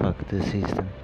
fuck the system.